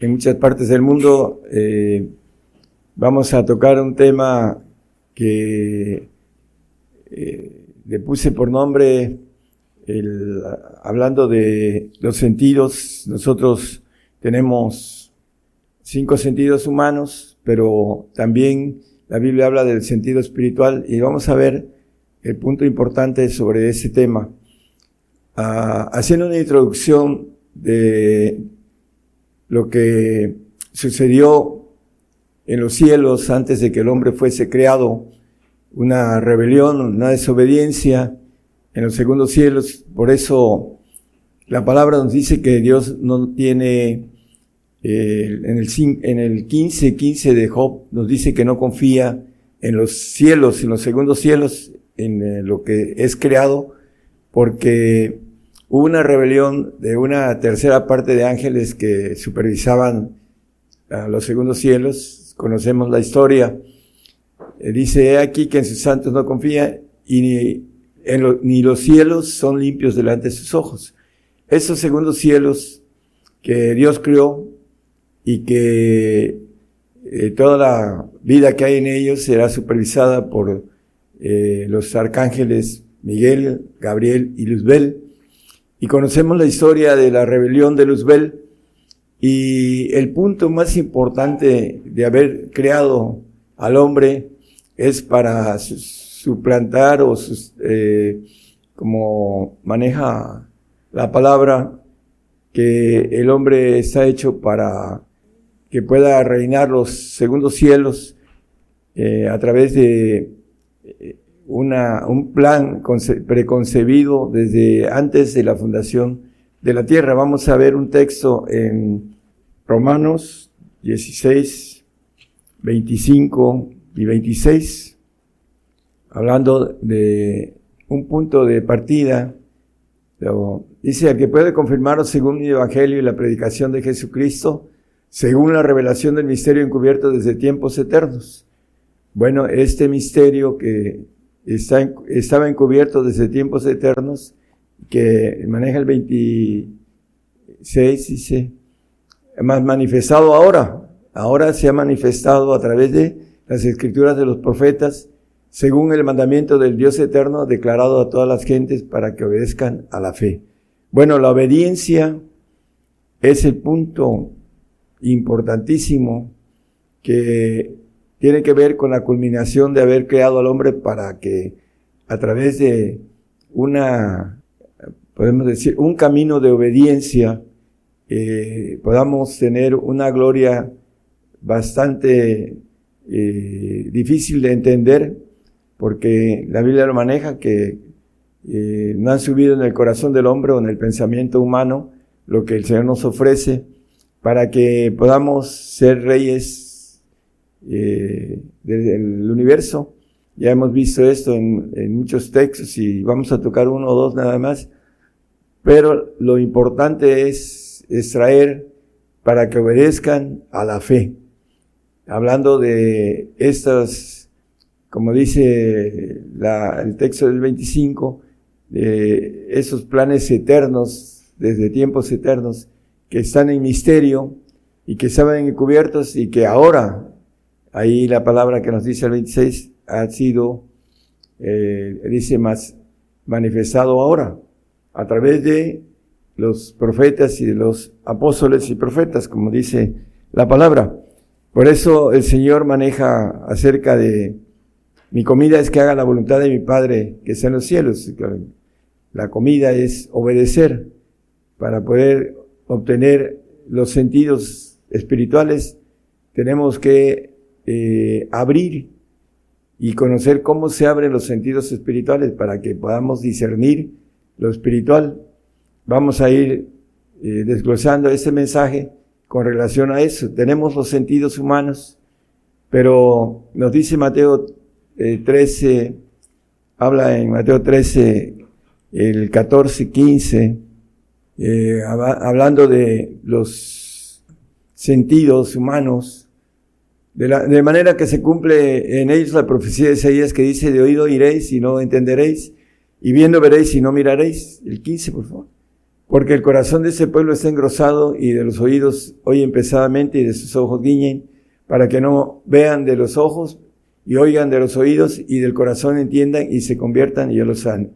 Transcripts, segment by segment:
en muchas partes del mundo. Eh, vamos a tocar un tema que eh, le puse por nombre hablando de los sentidos. Nosotros tenemos cinco sentidos humanos, pero también la Biblia habla del sentido espiritual y vamos a ver el punto importante sobre ese tema. Ah, haciendo una introducción de lo que sucedió en los cielos antes de que el hombre fuese creado, una rebelión, una desobediencia en los segundos cielos. Por eso la palabra nos dice que Dios no tiene, eh, en, el, en el 15, 15 de Job nos dice que no confía en los cielos, en los segundos cielos, en eh, lo que es creado, porque hubo una rebelión de una tercera parte de ángeles que supervisaban a los segundos cielos. Conocemos la historia. Eh, dice aquí que en sus santos no confía y ni, ni los cielos son limpios delante de sus ojos. Esos segundos cielos que Dios creó y que eh, toda la vida que hay en ellos será supervisada por eh, los arcángeles Miguel, Gabriel y Luzbel, y conocemos la historia de la rebelión de Luzbel y el punto más importante de haber creado al hombre es para suplantar o eh, como maneja la palabra que el hombre está hecho para que pueda reinar los segundos cielos eh, a través de eh, una, un plan preconcebido desde antes de la fundación de la tierra. Vamos a ver un texto en Romanos 16, 25 y 26, hablando de un punto de partida. dice, al que puede confirmaros según mi evangelio y la predicación de Jesucristo, según la revelación del misterio encubierto desde tiempos eternos. Bueno, este misterio que está, estaba encubierto desde tiempos eternos, que maneja el 26, dice, más manifestado ahora. Ahora se ha manifestado a través de las escrituras de los profetas, según el mandamiento del Dios eterno declarado a todas las gentes para que obedezcan a la fe. Bueno, la obediencia es el punto importantísimo que tiene que ver con la culminación de haber creado al hombre para que a través de una, podemos decir, un camino de obediencia, eh, podamos tener una gloria bastante eh, difícil de entender, porque la Biblia lo maneja que eh, no han subido en el corazón del hombre o en el pensamiento humano lo que el Señor nos ofrece para que podamos ser reyes eh, del universo. Ya hemos visto esto en, en, muchos textos y vamos a tocar uno o dos nada más. Pero lo importante es extraer para que obedezcan a la fe. Hablando de estas, como dice la, el texto del 25, de esos planes eternos, desde tiempos eternos, que están en misterio y que estaban encubiertos y que ahora Ahí la palabra que nos dice el 26 ha sido, eh, dice más, manifestado ahora a través de los profetas y de los apóstoles y profetas, como dice la palabra. Por eso el Señor maneja acerca de mi comida es que haga la voluntad de mi Padre que está en los cielos. La comida es obedecer para poder obtener los sentidos espirituales. Tenemos que eh, abrir y conocer cómo se abren los sentidos espirituales para que podamos discernir lo espiritual. Vamos a ir eh, desglosando este mensaje con relación a eso. Tenemos los sentidos humanos, pero nos dice Mateo 13, eh, habla en Mateo 13, el 14, 15, eh, hablando de los sentidos humanos, de, la, de manera que se cumple en ellos la profecía de Isaías que dice, de oído iréis y no entenderéis, y viendo veréis y no miraréis. El 15, por favor. Porque el corazón de ese pueblo está engrosado y de los oídos oyen pesadamente y de sus ojos guiñen, para que no vean de los ojos y oigan de los oídos y del corazón entiendan y se conviertan y yo los sane.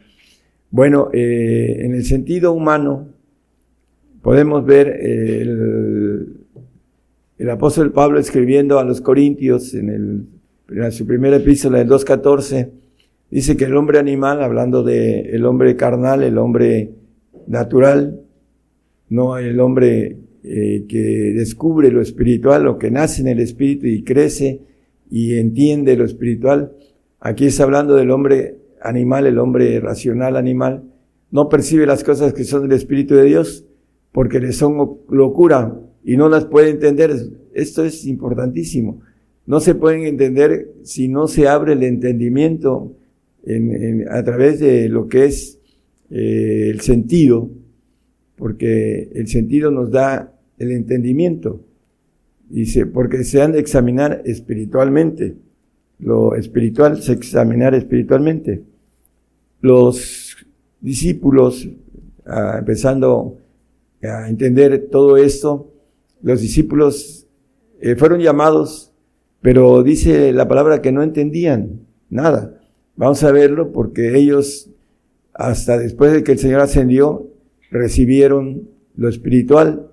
Bueno, eh, en el sentido humano podemos ver el, el, apóstol Pablo escribiendo a los Corintios en, el, su primera epístola del 2.14, dice que el hombre animal, hablando de el hombre carnal, el hombre natural, no el hombre eh, que descubre lo espiritual o que nace en el espíritu y crece y entiende lo espiritual. Aquí está hablando del hombre animal, el hombre racional animal. No percibe las cosas que son del Espíritu de Dios porque le son locura y no las puede entender. Esto es importantísimo. No se pueden entender si no se abre el entendimiento a través de lo que es eh, el sentido, porque el sentido nos da el entendimiento. Dice, porque se han de examinar espiritualmente. Lo espiritual se examinar espiritualmente. Los discípulos, ah, empezando a entender todo esto, los discípulos eh, fueron llamados, pero dice la palabra que no entendían nada. Vamos a verlo porque ellos hasta después de que el Señor ascendió, recibieron lo espiritual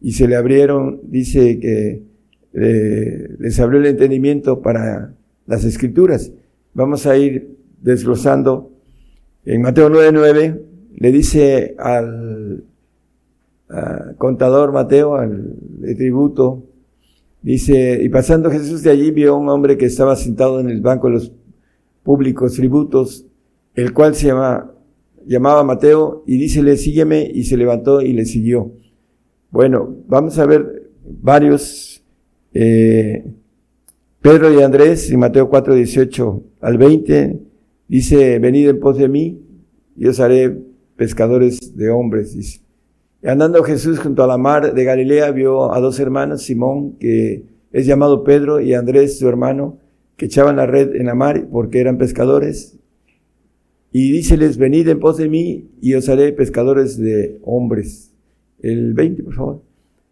y se le abrieron, dice que les abrió el entendimiento para las escrituras. Vamos a ir desglosando. En Mateo 9:9 le dice al contador Mateo, al tributo, dice, y pasando Jesús de allí vio a un hombre que estaba sentado en el banco de los públicos tributos, el cual se llama llamaba Mateo y dícele, sígueme, y se levantó y le siguió. Bueno, vamos a ver varios, eh, Pedro y Andrés, en Mateo 4, 18 al 20, dice, venid en pos de mí, y os haré pescadores de hombres, dice. Andando Jesús junto a la mar de Galilea, vio a dos hermanos, Simón, que es llamado Pedro, y Andrés, su hermano, que echaban la red en la mar porque eran pescadores, y díceles, venid en pos de mí y os haré pescadores de hombres. El 20, por favor.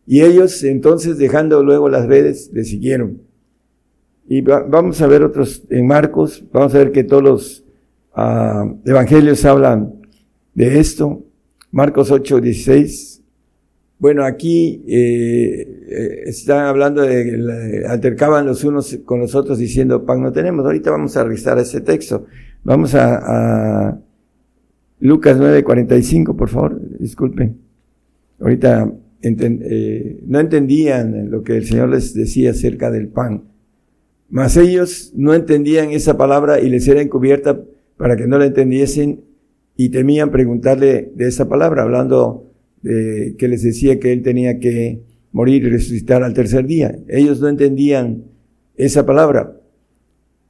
Y ellos entonces, dejando luego las redes, le siguieron. Y vamos a ver otros en Marcos, vamos a ver que todos los ah, evangelios hablan de esto. Marcos 8, 16. Bueno, aquí eh, eh, están hablando de, altercaban los unos con los otros diciendo, pan no tenemos. Ahorita vamos a revisar ese texto. Vamos a, a Lucas 9:45, por favor, disculpen. Ahorita eh, no entendían lo que el Señor les decía acerca del pan. Mas ellos no entendían esa palabra y les era encubierta para que no la entendiesen y temían preguntarle de esa palabra, hablando de que les decía que él tenía que morir y resucitar al tercer día. Ellos no entendían esa palabra.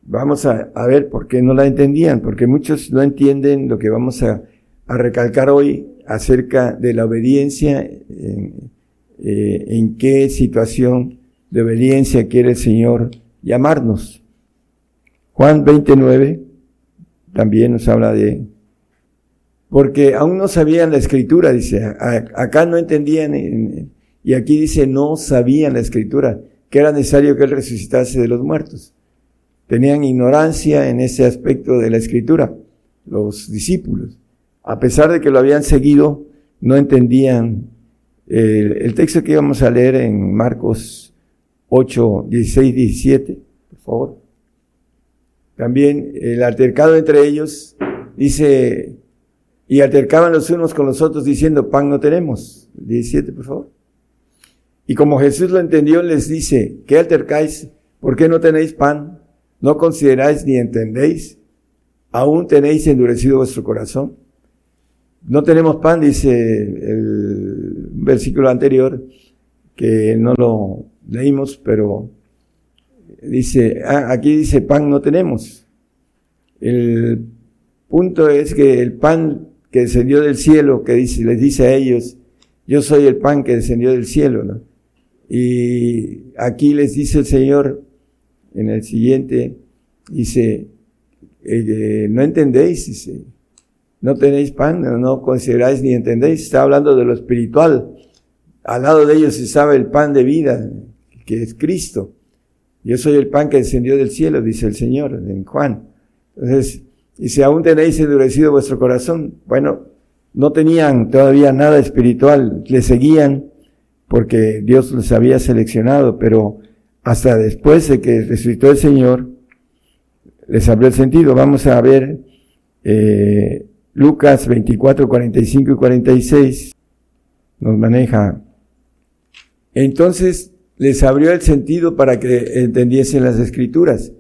Vamos a, ver por qué no la entendían, porque muchos no entienden lo que vamos a, recalcar hoy acerca de la obediencia, en, eh, en qué situación de obediencia quiere el Señor llamarnos. Juan 29 también nos habla de, porque aún no sabían la escritura, dice, acá no entendían, y aquí dice no sabían la escritura, que era necesario que Él resucitase de los muertos tenían ignorancia en ese aspecto de la escritura, los discípulos. A pesar de que lo habían seguido, no entendían el, texto que íbamos a leer en Marcos 8, 16, 17, por favor. También el altercado entre ellos dice, y altercaban los unos con los otros diciendo, pan no tenemos. 17, por favor. Y como Jesús lo entendió, les dice, ¿qué altercáis? ¿Por qué no tenéis pan? ¿No consideráis ni entendéis? ¿Aún tenéis endurecido vuestro corazón? No tenemos pan, dice el versículo anterior, que no lo leímos, pero dice, ah, aquí dice pan no tenemos. El punto es que el pan que descendió del cielo, que dice, les dice a ellos, yo soy el pan que descendió del cielo, ¿no? Y aquí les dice el Señor, en el siguiente, dice, eh, no entendéis, dice, no tenéis pan, no consideráis ni entendéis, está hablando de lo espiritual. Al lado de ellos estaba el pan de vida, que es Cristo. Yo soy el pan que descendió del cielo, dice el Señor en Juan. Entonces, y si aún tenéis endurecido vuestro corazón, bueno, no tenían todavía nada espiritual, le seguían porque Dios los había seleccionado, pero hasta después de que resucitó el Señor, les abrió el sentido. Vamos a ver eh, Lucas 24, 45 y 46, nos maneja. Entonces les abrió el sentido para que entendiesen las escrituras.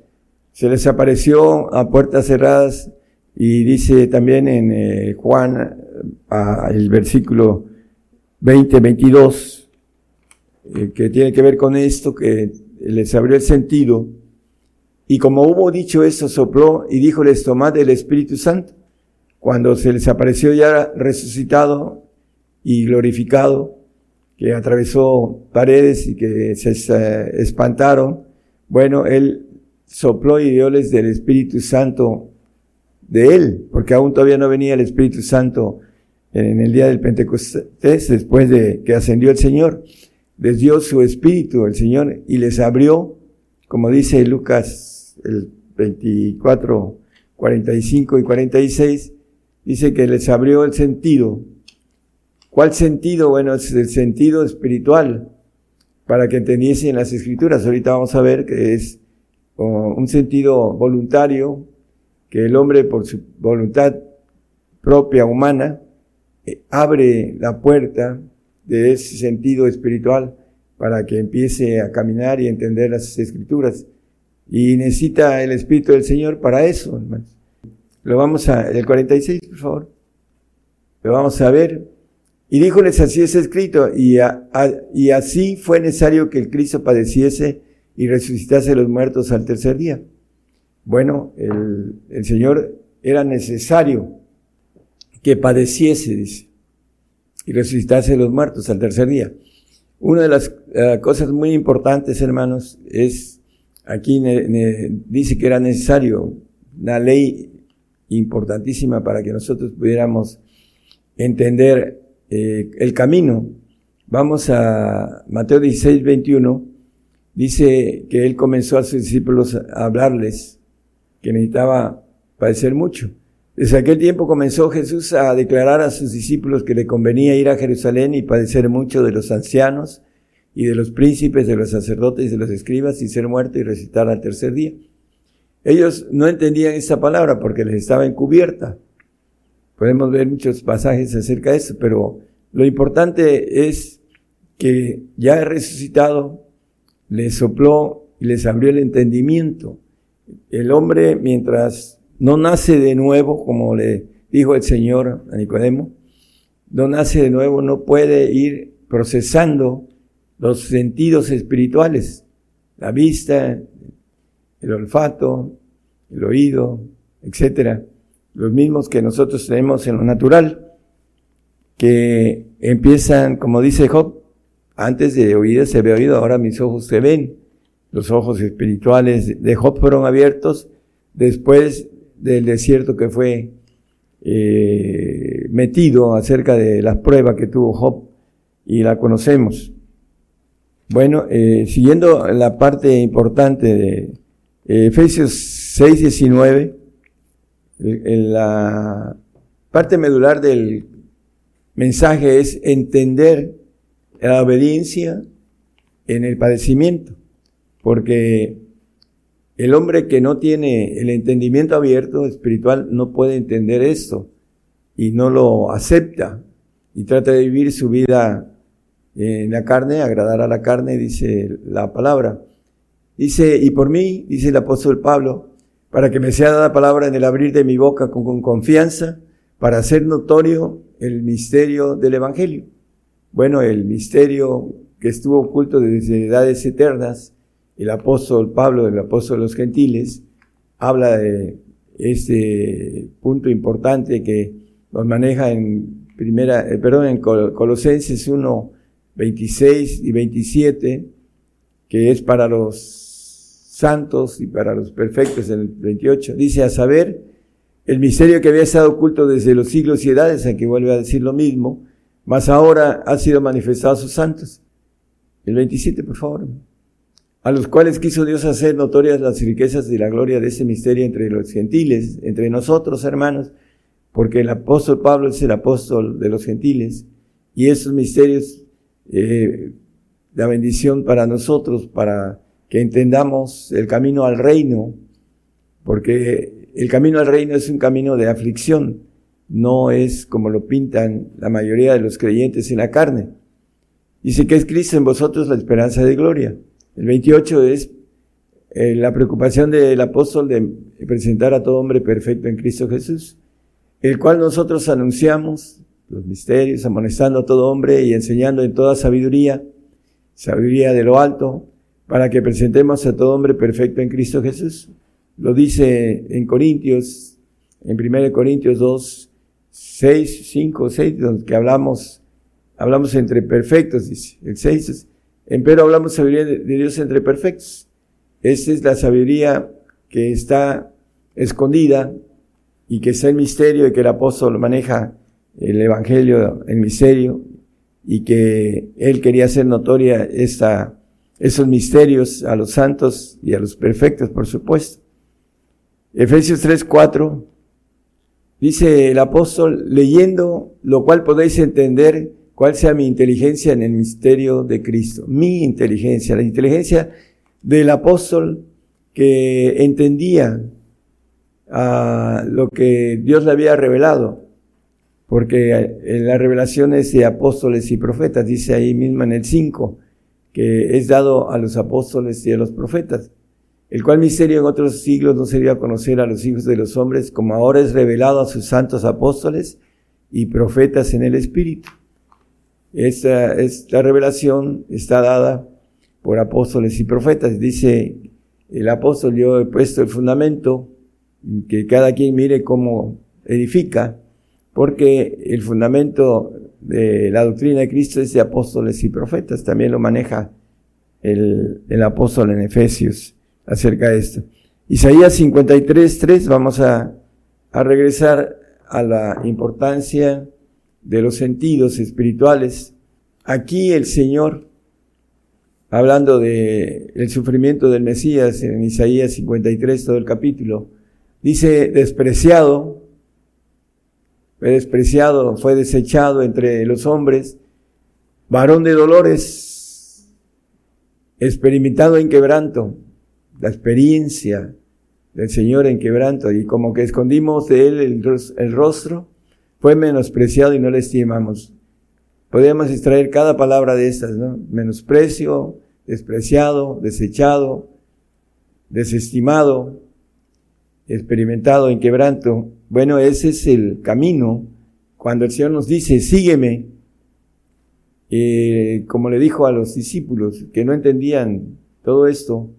Se les apareció a puertas cerradas y dice también en eh, Juan, el versículo 20, 22, eh, que tiene que ver con esto, que les abrió el sentido. Y como hubo dicho eso, sopló y díjoles, tomad el Espíritu Santo. Cuando se les apareció ya resucitado y glorificado, que atravesó paredes y que se espantaron, bueno, él sopló y dióles del Espíritu Santo de él, porque aún todavía no venía el Espíritu Santo en el día del Pentecostés, después de que ascendió el Señor les dio su espíritu el Señor y les abrió, como dice Lucas el 24, 45 y 46, dice que les abrió el sentido. ¿Cuál sentido? Bueno, es el sentido espiritual, para que entendiesen las escrituras. Ahorita vamos a ver que es un sentido voluntario, que el hombre por su voluntad propia, humana, eh, abre la puerta de ese sentido espiritual para que empiece a caminar y entender las escrituras. Y necesita el Espíritu del Señor para eso, hermanos. Lo vamos a, el 46, por favor. Lo vamos a ver. Y díjoles, así es escrito, y, y así fue necesario que el Cristo padeciese y resucitase los muertos al tercer día. Bueno, el, el Señor era necesario que padeciese, dice y resucitarse de los muertos al tercer día. Una de las eh, cosas muy importantes, hermanos, es, aquí dice que era necesario una ley importantísima para que nosotros pudiéramos entender eh, el camino. Vamos a Mateo 16, 21. Dice que él comenzó a sus discípulos a hablarles que necesitaba padecer mucho. Desde aquel tiempo comenzó Jesús a declarar a sus discípulos que le convenía ir a Jerusalén y padecer mucho de los ancianos y de los príncipes, de los sacerdotes y de los escribas y ser muerto y resucitar al tercer día. Ellos no entendían esta palabra porque les estaba encubierta. Podemos ver muchos pasajes acerca de eso, pero lo importante es que ya he resucitado, les sopló y les abrió el entendimiento. El hombre, mientras no nace de nuevo, como le dijo el Señor a Nicodemo, no nace de nuevo, no puede ir procesando los sentidos espirituales, la vista, el olfato, el oído, etcétera, los mismos que nosotros tenemos en lo natural, que empiezan, como dice Job, antes de oír se ve oído, ahora mis ojos se ven. Los ojos espirituales de Job fueron abiertos después del desierto que fue eh, metido acerca de las pruebas que tuvo Job y la conocemos. Bueno, eh, siguiendo la parte importante de eh, Efesios 6, 19, la parte medular del mensaje es entender la obediencia en el padecimiento, porque el hombre que no tiene el entendimiento abierto espiritual no puede entender esto y no lo acepta y trata de vivir su vida en la carne, agradar a la carne, dice la palabra. Dice, y por mí, dice el apóstol Pablo, para que me sea dada palabra en el abrir de mi boca con, con confianza, para hacer notorio el misterio del Evangelio. Bueno, el misterio que estuvo oculto desde edades eternas, el apóstol Pablo, el apóstol de los gentiles, habla de este punto importante que nos maneja en primera, eh, perdón, en Colosenses 1, 26 y 27, que es para los santos y para los perfectos en el 28. Dice, a saber, el misterio que había estado oculto desde los siglos y edades, aquí vuelve a decir lo mismo, mas ahora ha sido manifestado a sus santos. El 27, por favor. A los cuales quiso Dios hacer notorias las riquezas y la gloria de ese misterio entre los gentiles, entre nosotros, hermanos, porque el apóstol Pablo es el apóstol de los gentiles, y esos misterios, eh, la bendición para nosotros, para que entendamos el camino al reino, porque el camino al reino es un camino de aflicción, no es como lo pintan la mayoría de los creyentes en la carne. Dice que es Cristo en vosotros la esperanza de gloria. El 28 es eh, la preocupación del apóstol de presentar a todo hombre perfecto en Cristo Jesús, el cual nosotros anunciamos los misterios, amonestando a todo hombre y enseñando en toda sabiduría, sabiduría de lo alto, para que presentemos a todo hombre perfecto en Cristo Jesús. Lo dice en Corintios, en 1 Corintios 2, 6, 5, 6, donde hablamos, hablamos entre perfectos, dice. El 6 es, pero hablamos sabiduría de, Dios entre perfectos. Esa es la sabiduría que está escondida y que está en misterio y que el apóstol maneja el evangelio en misterio y que él quería hacer notoria esta, esos misterios a los santos y a los perfectos, por supuesto. Efesios 3, 4 Dice el apóstol, leyendo lo cual podéis entender cuál sea mi inteligencia en el misterio de Cristo. Mi inteligencia, la inteligencia del apóstol que entendía a lo que Dios le había revelado. Porque en las revelaciones de apóstoles y profetas, dice ahí mismo en el 5, que es dado a los apóstoles y a los profetas el cual misterio en otros siglos no sería conocer a los hijos de los hombres, como ahora es revelado a sus santos apóstoles y profetas en el Espíritu. Esta, esta revelación está dada por apóstoles y profetas. Dice el apóstol, yo he puesto el fundamento, que cada quien mire cómo edifica, porque el fundamento de la doctrina de Cristo es de apóstoles y profetas. También lo maneja el, el apóstol en Efesios acerca de esto. Isaías 53, 3, vamos a, a regresar a la importancia de los sentidos espirituales. Aquí el Señor, hablando de sufrimiento del Mesías en Isaías 53, todo el capítulo, dice despreciado, fue despreciado, fue desechado entre los hombres, varón de dolores, experimentado en quebranto, la experiencia del Señor en quebranto y como que escondimos de Él el, rostro, fue menospreciado y no le estimamos. Podríamos extraer cada palabra de estas, ¿no? Menosprecio, despreciado, desechado, desestimado, experimentado en quebranto. Bueno, ese es el camino cuando el Señor nos dice, sígueme, eh, como le dijo a los discípulos que no entendían todo esto,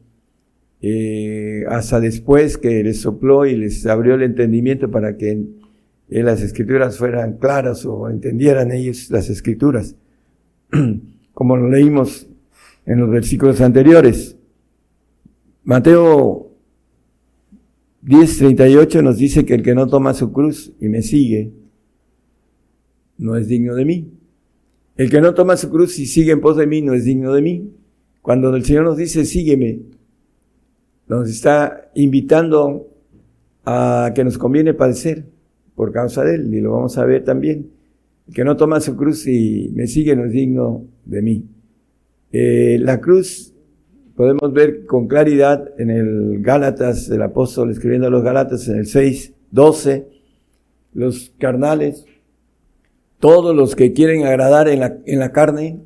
eh, hasta después que les sopló y les abrió el entendimiento para que las escrituras fueran claras o entendieran ellos las escrituras, como lo leímos en los versículos anteriores. Mateo 10:38 nos dice que el que no toma su cruz y me sigue, no es digno de mí. El que no toma su cruz y sigue en pos de mí, no es digno de mí. Cuando el Señor nos dice, sígueme, nos está invitando a que nos conviene padecer por causa de Él, y lo vamos a ver también. Que no toma su cruz y me sigue no es digno de mí. Eh, la cruz podemos ver con claridad en el Gálatas, el apóstol escribiendo a los Gálatas en el 6, 12, los carnales, todos los que quieren agradar en la, en la carne,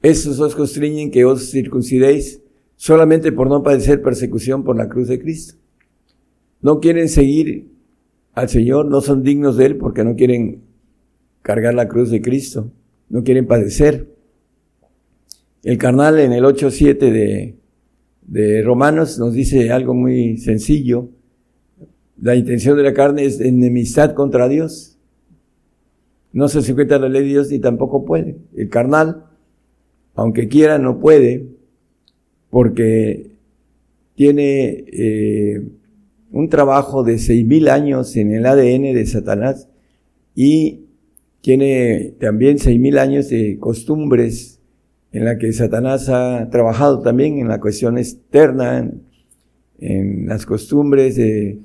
esos os constriñen que os circuncidéis solamente por no padecer persecución por la cruz de Cristo. No quieren seguir al Señor, no son dignos de Él porque no quieren cargar la cruz de Cristo, no quieren padecer. El carnal en el 8.7 de, de Romanos nos dice algo muy sencillo. La intención de la carne es enemistad contra Dios. No se sujeta a la ley de Dios ni tampoco puede. El carnal, aunque quiera, no puede, porque tiene eh, un trabajo de seis mil años en el ADN de Satanás y tiene también seis mil años de costumbres en la que Satanás ha trabajado también en la cuestión externa, en, las costumbres de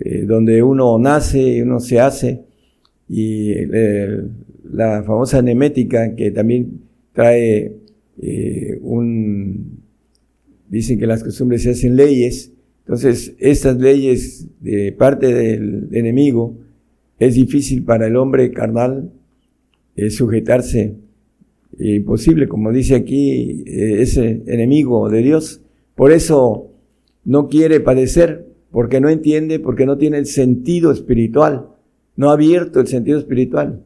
eh, donde uno nace, uno se hace, y la famosa nemética que también trae eh, un, dicen que las costumbres se hacen leyes, entonces estas leyes de parte del enemigo es difícil para el hombre carnal eh, sujetarse imposible, como dice aquí, eh, ese enemigo de Dios. Por eso no quiere padecer, porque no entiende, porque no tiene el sentido espiritual, no ha abierto el sentido espiritual.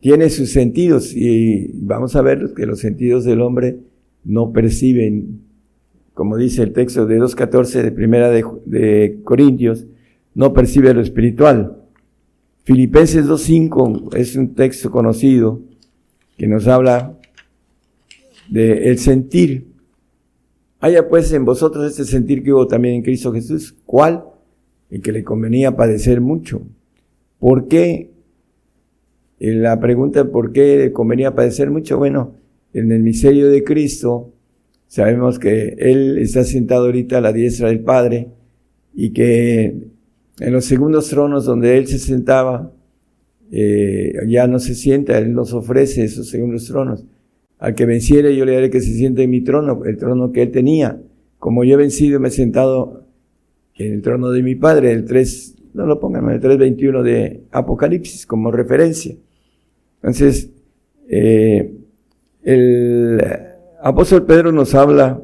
Tiene sus sentidos y vamos a ver que los sentidos del hombre no perciben, como dice el texto de 2.14 de primera de, Corintios, no percibe lo espiritual. Filipenses 2.5 es un texto conocido que nos habla de el sentir. Haya pues en vosotros este sentir que hubo también en Cristo Jesús. ¿Cuál? El que le convenía padecer mucho. ¿Por qué? La pregunta ¿por qué le convenía padecer mucho? Bueno, en el misterio de Cristo sabemos que Él está sentado ahorita a la diestra del Padre y que en los segundos tronos donde Él se sentaba, eh, ya no se sienta, Él nos ofrece esos segundos tronos. Al que venciere yo le haré que se siente en mi trono, el trono que Él tenía. Como yo he vencido, me he sentado en el trono de mi Padre, el 3, no lo pongan, el 3.21 de Apocalipsis como referencia. Entonces, eh, el apóstol Pedro nos habla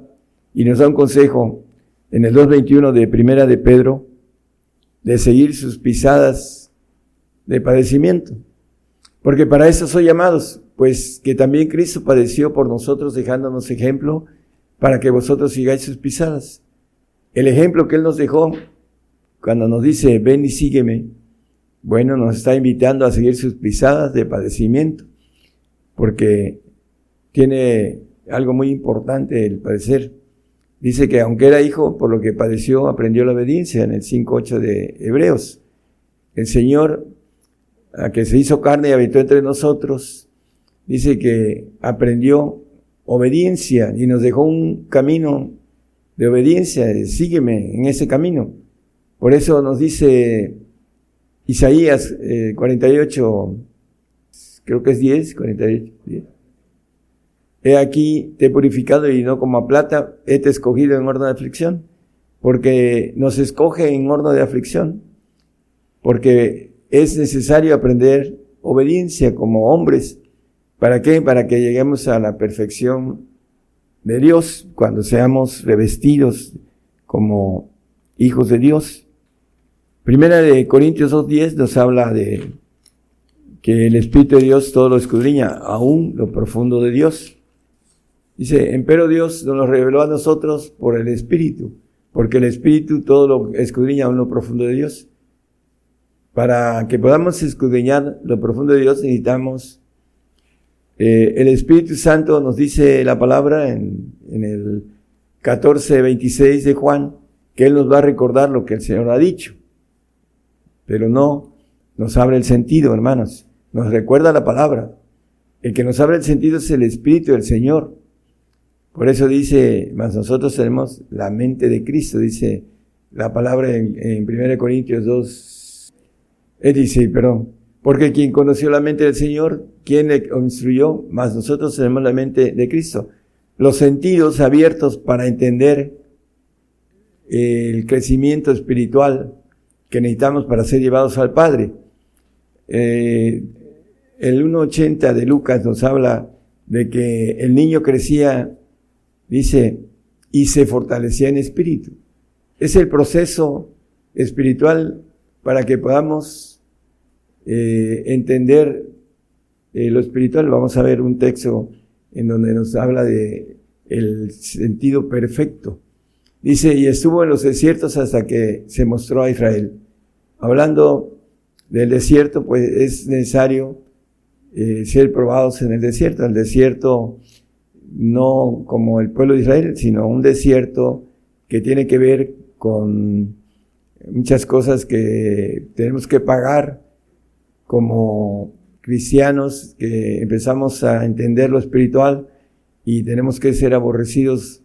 y nos da un consejo en el 2.21 de Primera de Pedro, de seguir sus pisadas de padecimiento. Porque para eso soy llamados, pues que también Cristo padeció por nosotros dejándonos ejemplo para que vosotros sigáis sus pisadas. El ejemplo que Él nos dejó cuando nos dice, ven y sígueme, bueno, nos está invitando a seguir sus pisadas de padecimiento, porque tiene algo muy importante el padecer. Dice que aunque era hijo, por lo que padeció, aprendió la obediencia en el 5.8 de Hebreos. El Señor a que se hizo carne y habitó entre nosotros, dice que aprendió obediencia y nos dejó un camino de obediencia, sígueme en ese camino. Por eso nos dice Isaías 48, eh, creo que es 10, 48, 10. He aquí, te he purificado y no como plata, he te escogido en horno de aflicción, porque nos escoge en horno de aflicción, porque es necesario aprender obediencia como hombres. ¿Para qué? Para que lleguemos a la perfección de Dios cuando seamos revestidos como hijos de Dios. Primera de Corintios 2.10 nos habla de que el Espíritu de Dios todo lo escudriña, aún lo profundo de Dios. Dice, empero Dios nos lo reveló a nosotros por el Espíritu, porque el Espíritu todo lo escudriña aún lo profundo de Dios. Para que podamos escudriñar lo profundo de Dios necesitamos eh, el Espíritu Santo nos dice la palabra en, en el 14, 26 de Juan, que Él nos va a recordar lo que el Señor ha dicho. Pero no nos abre el sentido, hermanos. Nos recuerda la palabra. El que nos abre el sentido es el Espíritu del Señor. Por eso dice, más nosotros tenemos la mente de Cristo, dice la palabra en, en 1 Corintios 2, él dice, perdón, porque quien conoció la mente del Señor, quien le instruyó, más nosotros tenemos la mente de Cristo. Los sentidos abiertos para entender el crecimiento espiritual que necesitamos para ser llevados al Padre. Eh, el 1.80 de Lucas nos habla de que el niño crecía, dice, y se fortalecía en espíritu. Es el proceso espiritual para que podamos eh, entender eh, lo espiritual, vamos a ver un texto en donde nos habla de el sentido perfecto. Dice, y estuvo en los desiertos hasta que se mostró a Israel. Hablando del desierto, pues es necesario eh, ser probados en el desierto. El desierto no como el pueblo de Israel, sino un desierto que tiene que ver con muchas cosas que tenemos que pagar como cristianos que empezamos a entender lo espiritual y tenemos que ser aborrecidos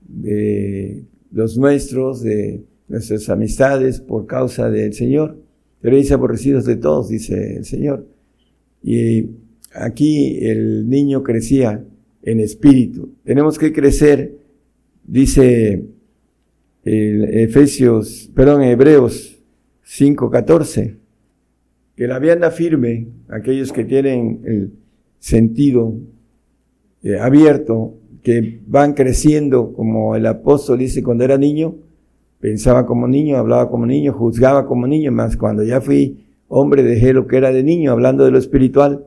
de los nuestros, de nuestras amistades por causa del Señor. Seréis aborrecidos de todos, dice el Señor. Y aquí el niño crecía en espíritu. Tenemos que crecer, dice el Efesios, perdón, Hebreos 5:14, que la vianda firme, aquellos que tienen el sentido eh, abierto, que van creciendo como el apóstol dice cuando era niño, pensaba como niño, hablaba como niño, juzgaba como niño, más cuando ya fui hombre dejé lo que era de niño, hablando de lo espiritual.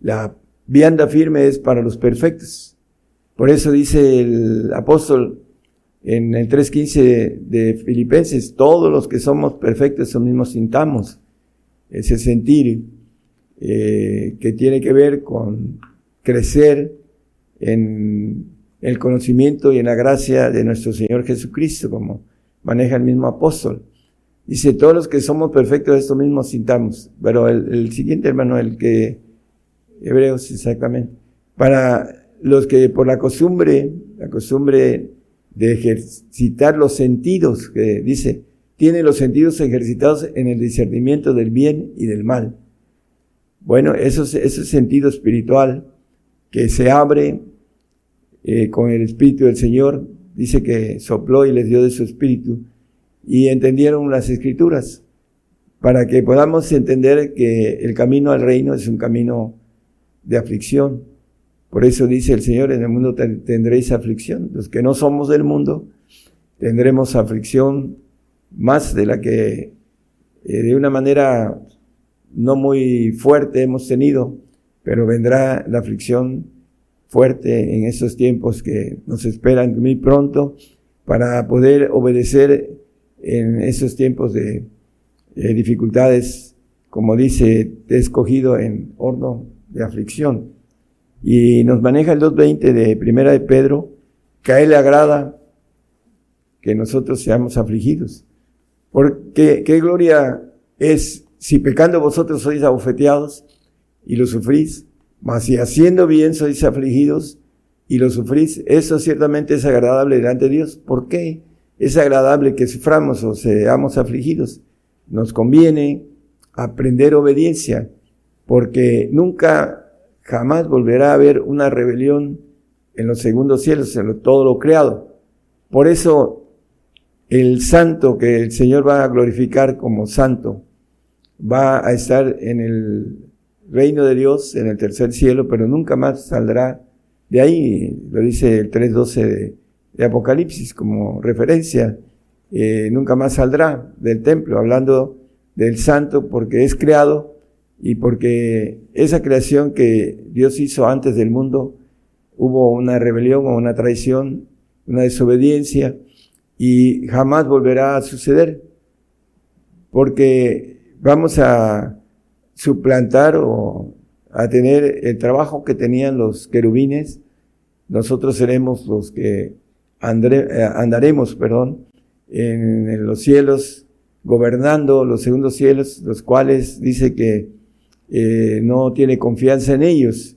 La vianda firme es para los perfectos. Por eso dice el apóstol en el 3.15 de Filipenses, todos los que somos perfectos, eso mismo sintamos. Ese sentir eh, que tiene que ver con crecer en el conocimiento y en la gracia de nuestro Señor Jesucristo, como maneja el mismo apóstol. Dice, todos los que somos perfectos, esto mismo sintamos. Pero el, el siguiente hermano, el que, Hebreos exactamente, para los que por la costumbre, la costumbre de ejercitar los sentidos, que dice, tiene los sentidos ejercitados en el discernimiento del bien y del mal. Bueno, eso, ese sentido espiritual que se abre eh, con el Espíritu del Señor, dice que sopló y les dio de su Espíritu, y entendieron las Escrituras, para que podamos entender que el camino al reino es un camino de aflicción. Por eso dice el Señor, en el mundo tendréis aflicción. Los que no somos del mundo tendremos aflicción más de la que eh, de una manera no muy fuerte hemos tenido, pero vendrá la aflicción fuerte en estos tiempos que nos esperan muy pronto para poder obedecer en esos tiempos de, dificultades, como dice, te he escogido en horno de aflicción. Y nos maneja el 2.20 de Primera de Pedro, que a Él le agrada que nosotros seamos afligidos. Porque qué gloria es si pecando vosotros sois abofeteados y lo sufrís, mas si haciendo bien sois afligidos y lo sufrís, eso ciertamente es agradable delante de Dios. ¿Por qué es agradable que suframos o seamos afligidos? Nos conviene aprender obediencia, porque nunca, jamás volverá a haber una rebelión en los segundos cielos, en todo lo creado. Por eso, el santo que el Señor va a glorificar como santo, va a estar en el reino de Dios en el tercer cielo, pero nunca más saldrá de ahí, lo dice el 3.12 de, de, Apocalipsis como referencia, eh, nunca más saldrá del templo, hablando del santo porque es creado y porque esa creación que Dios hizo antes del mundo, hubo una rebelión o una traición, una desobediencia y jamás volverá a suceder. Porque vamos a suplantar o a tener el trabajo que tenían los querubines, nosotros seremos los que eh, andaremos, perdón, en, los cielos, gobernando los segundos cielos, los cuales dice que eh, no tiene confianza en ellos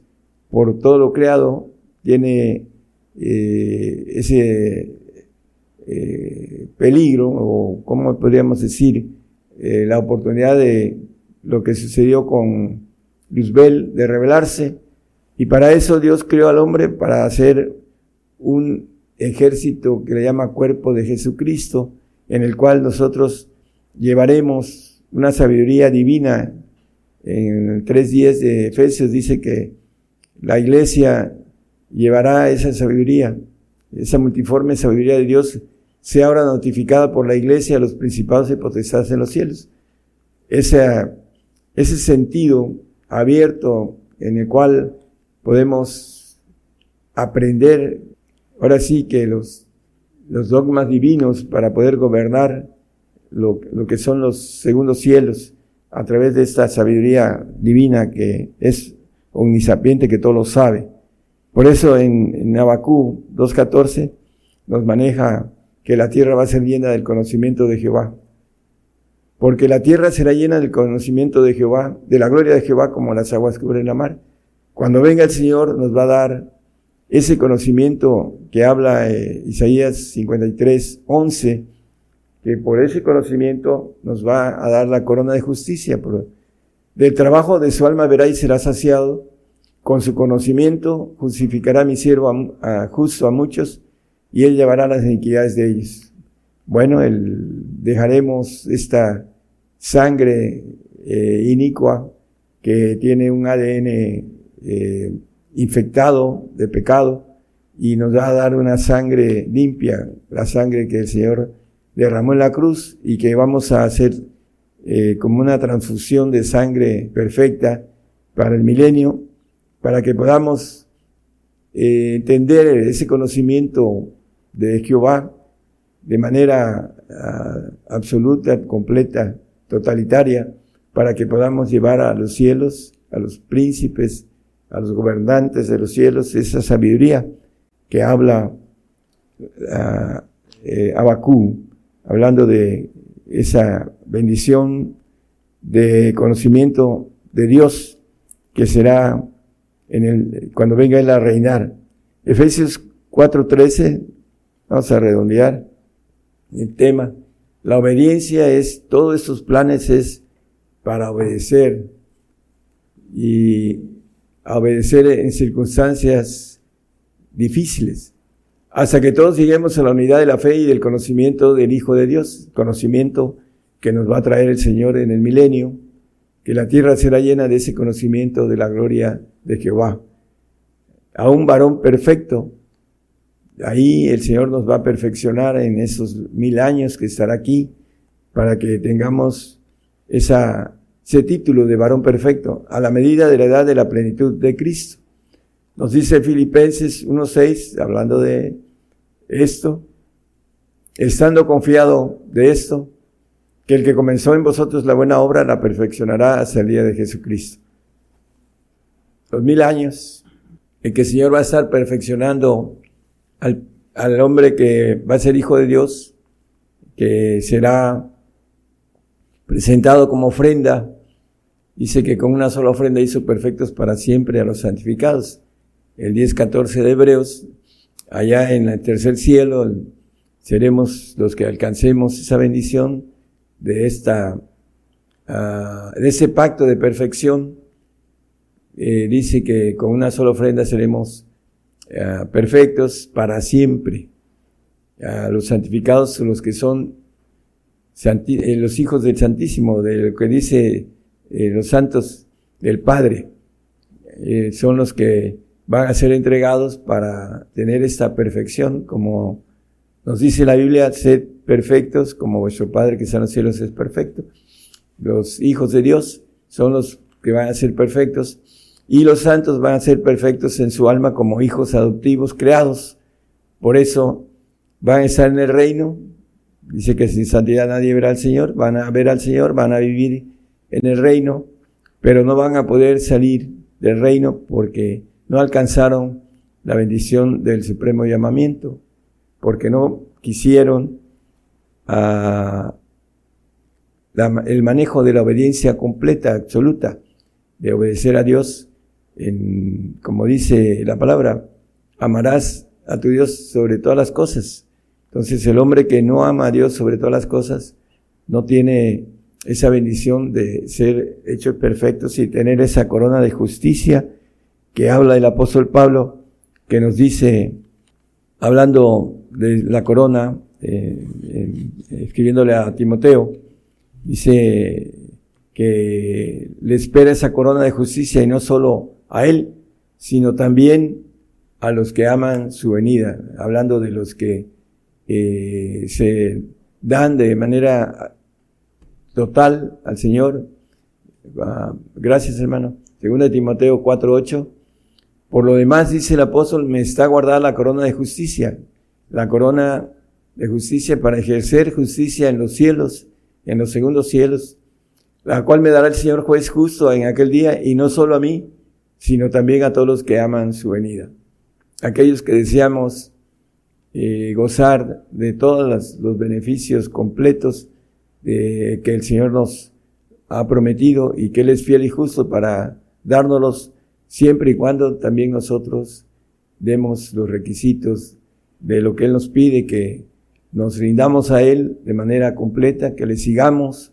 por todo lo creado, tiene eh, ese peligro, o cómo podríamos decir, la oportunidad de lo que sucedió con Luzbel de rebelarse. Y para eso Dios creó al hombre para hacer un ejército que le llama cuerpo de Jesucristo, en el cual nosotros llevaremos una sabiduría divina. En el 3.10 de Efesios dice que la iglesia llevará esa sabiduría, esa multiforme sabiduría de Dios, sea ahora notificada por la iglesia a los principados y potestades en los cielos. Esa ese sentido abierto en el cual podemos aprender, ahora sí que los, los dogmas divinos para poder gobernar lo, lo que son los segundos cielos a través de esta sabiduría divina que es omnisapiente, que todo lo sabe. Por eso en, en Abacú 2.14 nos maneja que la tierra va a ser llena del conocimiento de Jehová. Porque la tierra será llena del conocimiento de Jehová, de la gloria de Jehová como las aguas cubren la mar. Cuando venga el Señor nos va a dar ese conocimiento que habla eh, Isaías 53, 11, que por ese conocimiento nos va a dar la corona de justicia. del trabajo de su alma verá y será saciado. Con su conocimiento justificará mi siervo a, justo a muchos y él llevará las iniquidades de ellos. Bueno, dejaremos esta sangre eh, inicua que tiene un ADN eh, infectado de pecado y nos va a dar una sangre limpia, la sangre que el Señor derramó en la cruz y que vamos a hacer eh, como una transfusión de sangre perfecta para el milenio, para que podamos eh, entender ese conocimiento de Jehová de manera ah, absoluta, completa, totalitaria, para que podamos llevar a los cielos, a los príncipes, a los gobernantes de los cielos, esa sabiduría que habla uh, eh, Abacú, hablando de esa bendición de conocimiento de Dios que será en el, cuando venga Él a reinar. Efesios 4:13, vamos a redondear el tema. La obediencia es, todos estos planes es para obedecer y obedecer en circunstancias difíciles hasta que todos lleguemos a la unidad de la fe y del conocimiento del Hijo de Dios, conocimiento que nos va a traer el Señor en el milenio, que la tierra será llena de ese conocimiento de la gloria de Jehová. A un varón perfecto, ahí el Señor nos va a perfeccionar en esos mil años que estará aquí, para que tengamos esa, ese título de varón perfecto, a la medida de la edad de la plenitud de Cristo. Nos dice Filipenses 1.6, hablando de esto, estando confiado de esto, que el que comenzó en vosotros la buena obra la perfeccionará hasta el día de Jesucristo. Los mil años en que el Señor va a estar perfeccionando al, al hombre que va a ser hijo de Dios, que será presentado como ofrenda. Dice que con una sola ofrenda hizo perfectos para siempre a los santificados. El 10.14 de Hebreos allá en el tercer cielo seremos los que alcancemos esa bendición de esta, uh, de ese pacto de perfección. Eh, dice que con una sola ofrenda seremos uh, perfectos para siempre. Los santificados los que son eh, los hijos del Santísimo, de lo que dice eh, los santos del Padre. son los que van a ser entregados para tener esta perfección, como nos dice la Biblia, sed perfectos como vuestro Padre que está en los cielos es perfecto. Los hijos de Dios son los que van a ser perfectos y los santos van a ser perfectos en su alma como hijos adoptivos creados. Por eso van a estar en el reino. Dice que sin santidad nadie verá al Señor. Van a ver al Señor, van a vivir en el reino, pero no van a poder salir del reino porque no alcanzaron la bendición del supremo llamamiento, porque no quisieron ah, el manejo de la obediencia completa, absoluta, de obedecer a Dios, en, como dice la palabra, amarás a tu Dios sobre todas las cosas. Entonces el hombre que no ama a Dios sobre todas las cosas, no tiene esa bendición de ser hecho perfecto y tener esa corona de justicia que habla el apóstol Pablo, que nos dice, hablando de la corona, eh, escribiéndole a Timoteo, dice que le espera esa corona de justicia y no solo a él, sino también a los que aman su venida, hablando de los que eh, se dan de manera total al Señor. Ah, gracias hermano. Segunda Timoteo 4.8 Por lo demás, dice el apóstol, me está guardada la corona de justicia, la corona de justicia para ejercer justicia en los cielos, en los segundos cielos, la cual me dará el Señor juez justo en aquel día, y no solo a mí, sino también a todos los que aman su venida. Aquellos que deseamos eh, gozar de todos los beneficios completos que el Señor nos ha prometido y que Él es fiel y justo para dárnoslos siempre y cuando también nosotros demos los requisitos de lo que Él nos pide, que nos rindamos a Él de manera completa, que le sigamos,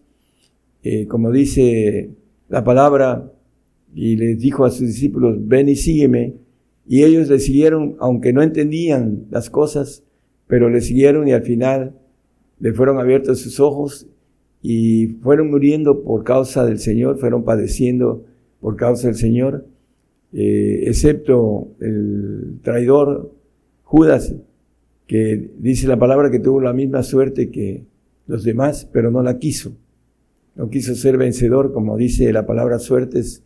eh, como dice la palabra, y les dijo a sus discípulos, ven y sígueme, y ellos le siguieron, aunque no entendían las cosas, pero le siguieron y al final le fueron abiertos sus ojos y fueron muriendo por causa del Señor, fueron padeciendo por causa del Señor, eh, excepto el traidor Judas, que dice la palabra que tuvo la misma suerte que los demás, pero no la quiso. No quiso ser vencedor, como dice la palabra suertes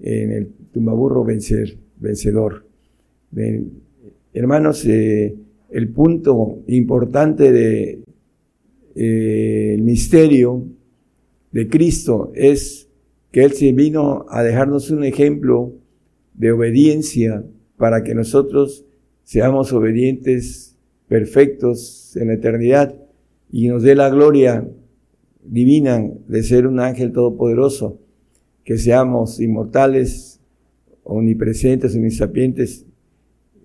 en el tumbaburro vencer, vencedor hermanos, eh, el punto importante del de, eh, misterio de Cristo es que Él se vino a dejarnos un ejemplo de obediencia para que nosotros seamos obedientes, perfectos en la eternidad y nos dé la gloria divina de ser un ángel todopoderoso, que seamos inmortales, omnipresentes, omnisapientes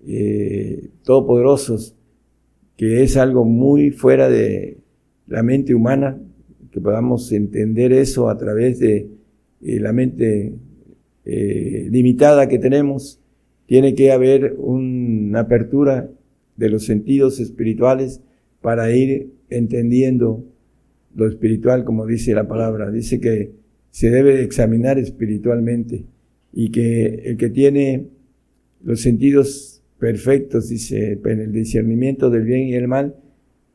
eh, todopoderosos, que es algo muy fuera de la mente humana, que podamos entender eso a través de eh, la mente eh, limitada que tenemos. Tiene que haber una apertura de los sentidos espirituales para ir entendiendo lo espiritual, como dice la palabra. Dice que se debe examinar espiritualmente y que el que tiene los sentidos perfectos, dice, en el discernimiento del bien y el mal,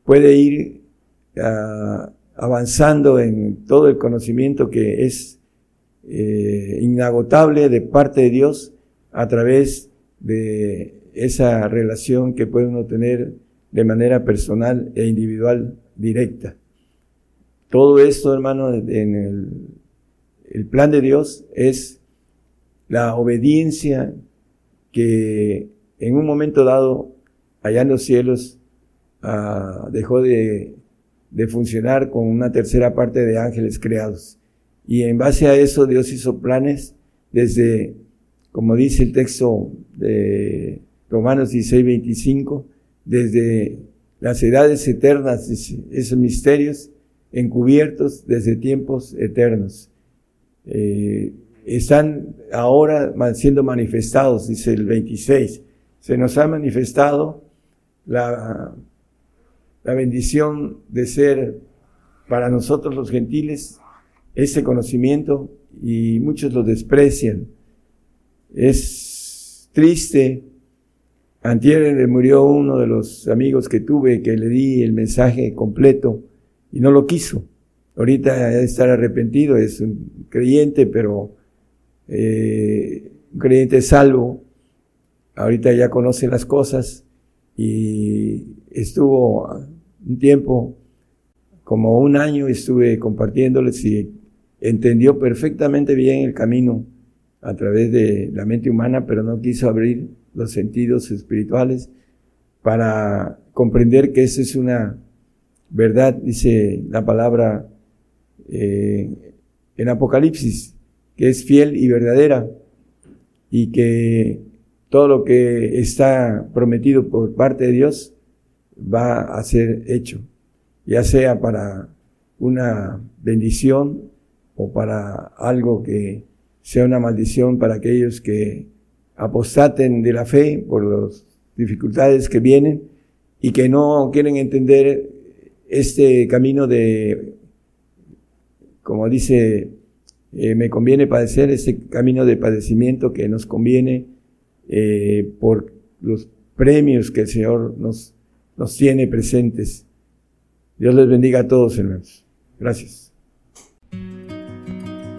puede ir ah, avanzando en todo el conocimiento que es eh, inagotable de parte de Dios a través de esa relación que puede uno tener de manera personal e individual directa. Todo esto, hermano, en el, plan de Dios es la obediencia que en un momento dado, allá en los cielos, ah, dejó de, funcionar con una tercera parte de ángeles creados. Y en base a eso Dios hizo planes desde, como dice el texto de Romanos 16, 25, desde las edades eternas, esos misterios encubiertos desde tiempos eternos. Eh, están ahora siendo manifestados, dice el 26 se nos ha manifestado la, la bendición de ser para nosotros los gentiles ese conocimiento y muchos lo desprecian. Es triste. Antier murió uno de los amigos que tuve que le di el mensaje completo y no lo quiso. Ahorita debe estar arrepentido, es un creyente, pero eh, un creyente salvo, ahorita ya conoce las cosas y estuvo un tiempo, como un año estuve compartiéndoles y entendió perfectamente bien el camino a través de la mente humana, pero no quiso abrir los sentidos espirituales para comprender que esa es una verdad, dice la palabra eh, en Apocalipsis, que es fiel y verdadera y que todo lo que está prometido por parte de Dios va a ser hecho, ya sea para una bendición o para algo que sea una maldición para aquellos que apostaten de la fe por las dificultades que vienen y que no quieren entender este camino de, como dice, eh, me conviene padecer, este camino de padecimiento que nos conviene eh, por los premios que el Señor nos, nos tiene presentes. Dios les bendiga a todos, hermanos. Gracias.